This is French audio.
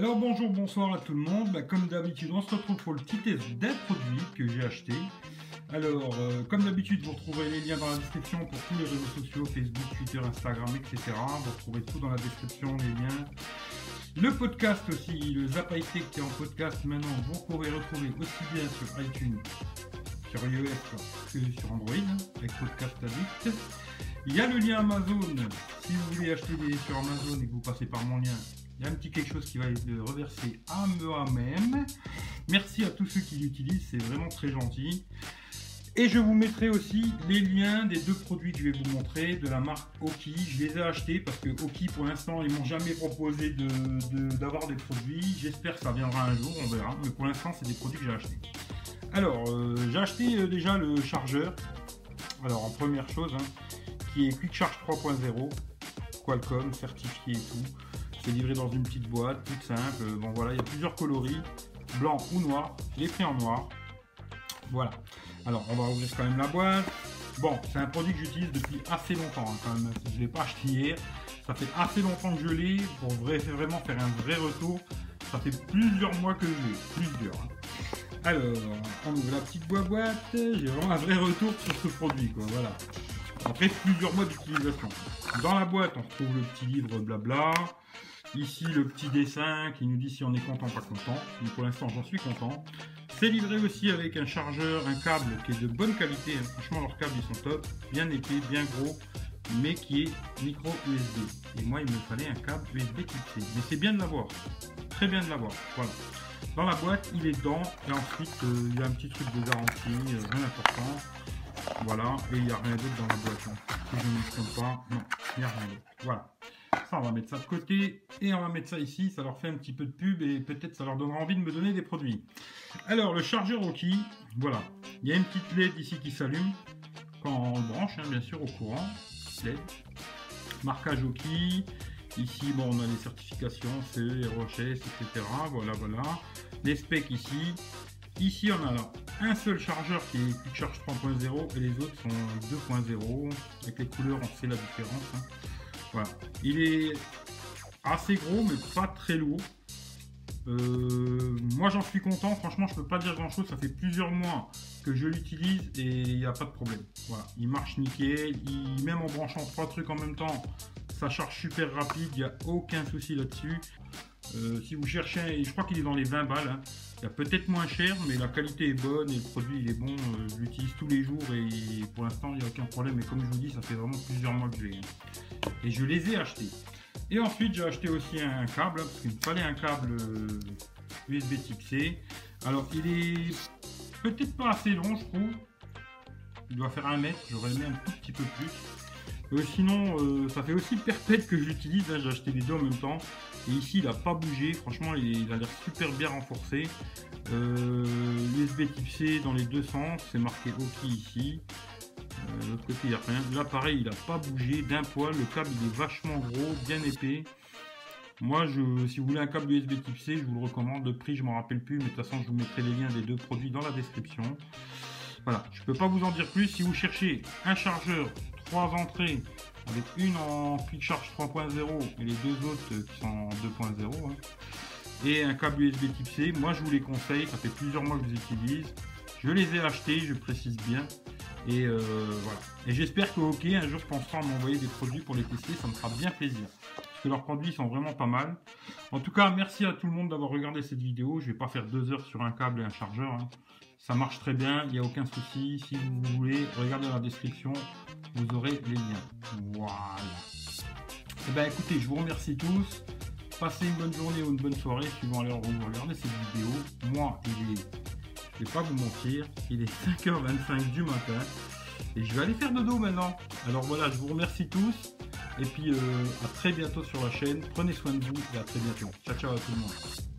Alors bonjour, bonsoir à tout le monde. Bah, comme d'habitude, on se retrouve pour le petit test d'un produit que j'ai acheté. Alors, euh, comme d'habitude, vous retrouverez les liens dans la description pour tous les réseaux sociaux, Facebook, Twitter, Instagram, etc. Vous retrouverez tout dans la description, les liens. Le podcast aussi, le Zap qui est en podcast maintenant, vous pourrez retrouver aussi bien sur iTunes, sur iOS que sur Android, avec Podcast Addict. Il y a le lien Amazon, si vous voulez acheter des sur Amazon et que vous passez par mon lien, il y a un petit quelque chose qui va être reversé à moi-même. Merci à tous ceux qui l'utilisent, c'est vraiment très gentil. Et je vous mettrai aussi les liens des deux produits que je vais vous montrer de la marque Oki. Je les ai achetés parce que Oki pour l'instant ils m'ont jamais proposé d'avoir des produits. J'espère que ça viendra un jour, on verra. Mais pour l'instant c'est des produits que j'ai achetés. Alors euh, j'ai acheté euh, déjà le chargeur. Alors en première chose, hein, qui est Quick Charge 3.0, Qualcomm certifié et tout. C'est livré dans une petite boîte, toute simple. Bon voilà, il y a plusieurs coloris, blanc ou noir. Je l'ai pris en noir. Voilà. Alors, on va ouvrir quand même la boîte. Bon, c'est un produit que j'utilise depuis assez longtemps hein, quand même. Je ne l'ai pas acheté hier. Ça fait assez longtemps que je l'ai pour vraiment faire un vrai retour. Ça fait plusieurs mois que je l'ai. Plusieurs. Hein. Alors, on ouvre la petite boîte. J'ai vraiment un vrai retour sur ce produit. Voilà. Après plusieurs mois d'utilisation. Dans la boîte, on retrouve le petit livre blabla. Ici, le petit dessin qui nous dit si on est content, pas content. Mais pour l'instant, j'en suis content. C'est livré aussi avec un chargeur, un câble qui est de bonne qualité. Hein. Franchement, leurs câbles, ils sont top. Bien épais, bien gros, mais qui est micro USB. Et moi, il me fallait un câble USB type C. Mais c'est bien de l'avoir. Très bien de l'avoir. Voilà. Dans la boîte, il est dedans. Et ensuite, euh, il y a un petit truc de garantie, euh, rien d'important. Voilà. Et il n'y a rien d'autre dans la boîte. Hein. Si je ne me trompe pas, non, il n'y a rien d'autre. Voilà on va mettre ça de côté et on va mettre ça ici. Ça leur fait un petit peu de pub et peut-être ça leur donnera envie de me donner des produits. Alors, le chargeur Oki, voilà. Il y a une petite LED ici qui s'allume quand on le branche, hein, bien sûr, au courant. LED. Marquage Oki. Ici, bon, on a les certifications CE, ROHS, etc. Voilà, voilà. Les specs ici. Ici, on a un seul chargeur qui est Quick Charge 3.0 et les autres sont 2.0. Avec les couleurs, on sait la différence. Hein. Voilà. Il est assez gros, mais pas très lourd. Euh, moi j'en suis content, franchement je peux pas dire grand chose, ça fait plusieurs mois que je l'utilise et il n'y a pas de problème. Voilà, il marche nickel, même en branchant trois trucs en même temps, ça charge super rapide, il n'y a aucun souci là-dessus. Euh, si vous cherchez, je crois qu'il est dans les 20 balles, hein. il y a peut-être moins cher, mais la qualité est bonne et le produit il est bon, euh, je l'utilise tous les jours et pour l'instant il n'y a aucun problème, mais comme je vous dis, ça fait vraiment plusieurs mois que je l'ai. Hein et je les ai achetés. Et ensuite, j'ai acheté aussi un câble, parce qu'il me fallait un câble USB euh, type C. Alors, il est peut-être pas assez long, je trouve. Il doit faire un mètre, j'aurais aimé un tout petit peu plus. Euh, sinon, euh, ça fait aussi perpète que j'utilise. J'ai acheté les deux en même temps. Et ici, il n'a pas bougé. Franchement, il, a l'air super bien renforcé. USB type C dans les deux sens. C'est marqué OK ici. Euh, l'autre côté, il n'y a rien. Là, pareil, il n'a pas bougé d'un poil. Le câble, il est vachement gros, bien épais. Moi, je, si vous voulez un câble USB type C, je vous le recommande. Le prix, je m'en rappelle plus, mais de toute façon, je vous mettrai les liens des deux produits dans la description. Voilà, je ne peux pas vous en dire plus. Si vous cherchez un chargeur, trois entrées, avec une en Quick Charge 3.0 et les deux autres qui sont en 2.0, hein, et un câble USB type C, moi je vous les conseille. Ça fait plusieurs mois que je les utilise. Je les ai achetés, je précise bien. Et euh, voilà. Et j'espère que OK un jour pensera à m'envoyer des produits pour les tester, ça me fera bien plaisir. Que leurs produits sont vraiment pas mal. En tout cas, merci à tout le monde d'avoir regardé cette vidéo. Je vais pas faire deux heures sur un câble et un chargeur. Hein. Ça marche très bien, il n'y a aucun souci. Si vous voulez, regardez la description, vous aurez les liens. Voilà. Et eh ben écoutez, je vous remercie tous. Passez une bonne journée ou une bonne soirée suivant l'heure où vous regardez cette vidéo. Moi, il est je vais pas vous mentir, il est 5h25 du matin et je vais aller faire dodo maintenant. Alors voilà, je vous remercie tous et puis euh, à très bientôt sur la chaîne. Prenez soin de vous et à très bientôt. Ciao ciao à tout le monde.